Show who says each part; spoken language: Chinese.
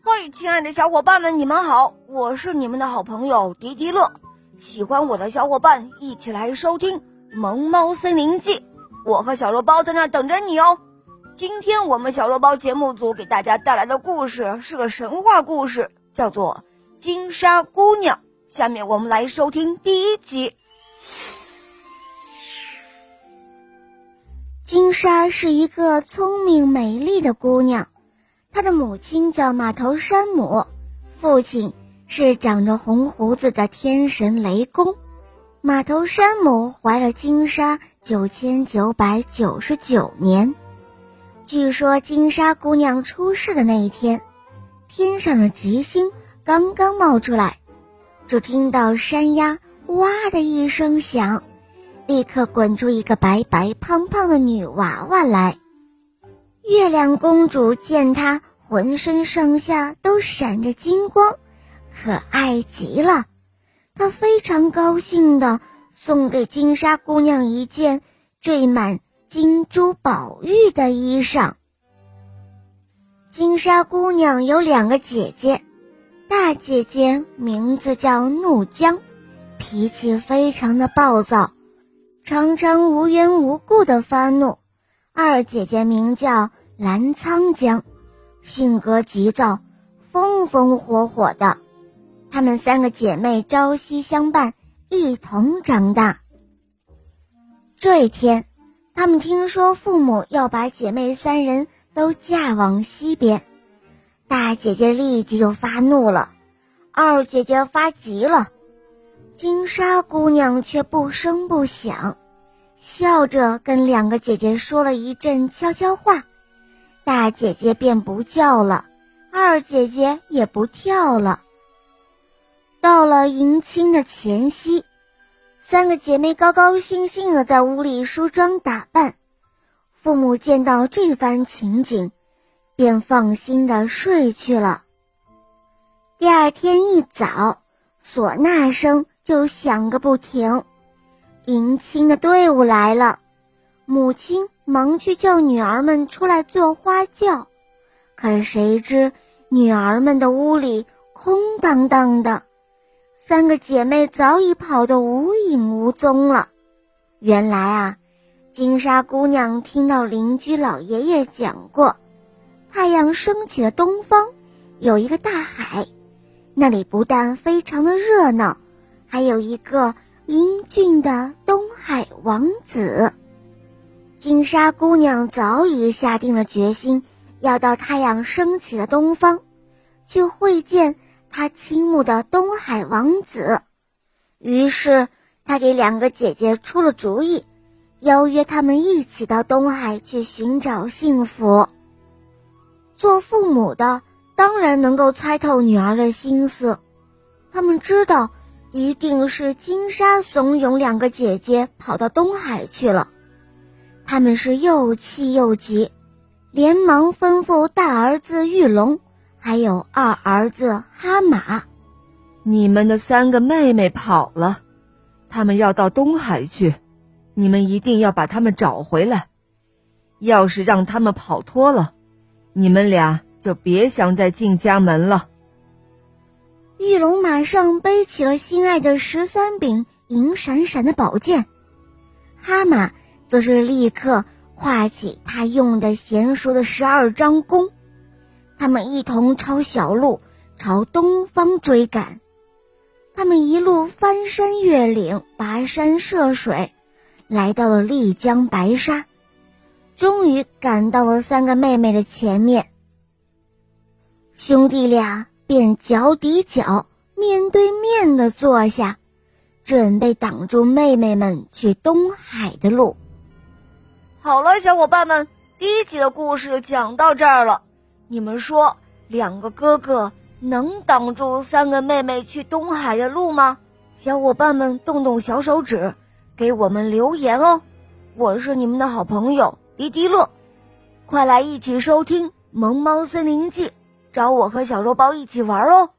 Speaker 1: 嘿，亲爱的小伙伴们，你们好，我是你们的好朋友迪迪乐。喜欢我的小伙伴，一起来收听《萌猫森林记》，我和小肉包在那等着你哦。今天我们小肉包节目组给大家带来的故事是个神话故事，叫做《金沙姑娘》。下面我们来收听第一集。
Speaker 2: 金沙是一个聪明美丽的姑娘，他的母亲叫马头山姆，父亲是长着红胡子的天神雷公。马头山姆怀了金沙九千九百九十九年。据说金沙姑娘出世的那一天，天上的吉星刚刚冒出来，只听到山崖“哇”的一声响，立刻滚出一个白白胖胖的女娃娃来。月亮公主见她浑身上下都闪着金光，可爱极了，他非常高兴的送给金沙姑娘一件缀满。金珠宝玉的衣裳。金沙姑娘有两个姐姐，大姐姐名字叫怒江，脾气非常的暴躁，常常无缘无故的发怒；二姐姐名叫澜沧江，性格急躁，风风火火的。她们三个姐妹朝夕相伴，一同长大。这一天。他们听说父母要把姐妹三人都嫁往西边，大姐姐立即就发怒了，二姐姐发急了，金沙姑娘却不声不响，笑着跟两个姐姐说了一阵悄悄话，大姐姐便不叫了，二姐姐也不跳了。到了迎亲的前夕。三个姐妹高高兴兴地在屋里梳妆打扮，父母见到这番情景，便放心地睡去了。第二天一早，唢呐声就响个不停，迎亲的队伍来了。母亲忙去叫女儿们出来做花轿，可谁知女儿们的屋里空荡荡的。三个姐妹早已跑得无影无踪了。原来啊，金沙姑娘听到邻居老爷爷讲过，太阳升起的东方有一个大海，那里不但非常的热闹，还有一个英俊的东海王子。金沙姑娘早已下定了决心，要到太阳升起的东方去会见。她倾慕的东海王子，于是他给两个姐姐出了主意，邀约他们一起到东海去寻找幸福。做父母的当然能够猜透女儿的心思，他们知道一定是金沙怂恿两个姐姐跑到东海去了，他们是又气又急，连忙吩咐大儿子玉龙。还有二儿子哈马，
Speaker 3: 你们的三个妹妹跑了，他们要到东海去，你们一定要把他们找回来。要是让他们跑脱了，你们俩就别想再进家门了。
Speaker 2: 玉龙马上背起了心爱的十三柄银闪闪的宝剑，哈马则是立刻画起他用的娴熟的十二张弓。他们一同抄小路，朝东方追赶。他们一路翻山越岭，跋山涉水，来到了丽江白沙，终于赶到了三个妹妹的前面。兄弟俩便脚抵脚，面对面的坐下，准备挡住妹妹们去东海的路。
Speaker 1: 好了，小伙伴们，第一集的故事讲到这儿了。你们说，两个哥哥能挡住三个妹妹去东海的路吗？小伙伴们，动动小手指，给我们留言哦！我是你们的好朋友迪迪乐，快来一起收听《萌猫森林记》，找我和小肉包一起玩哦！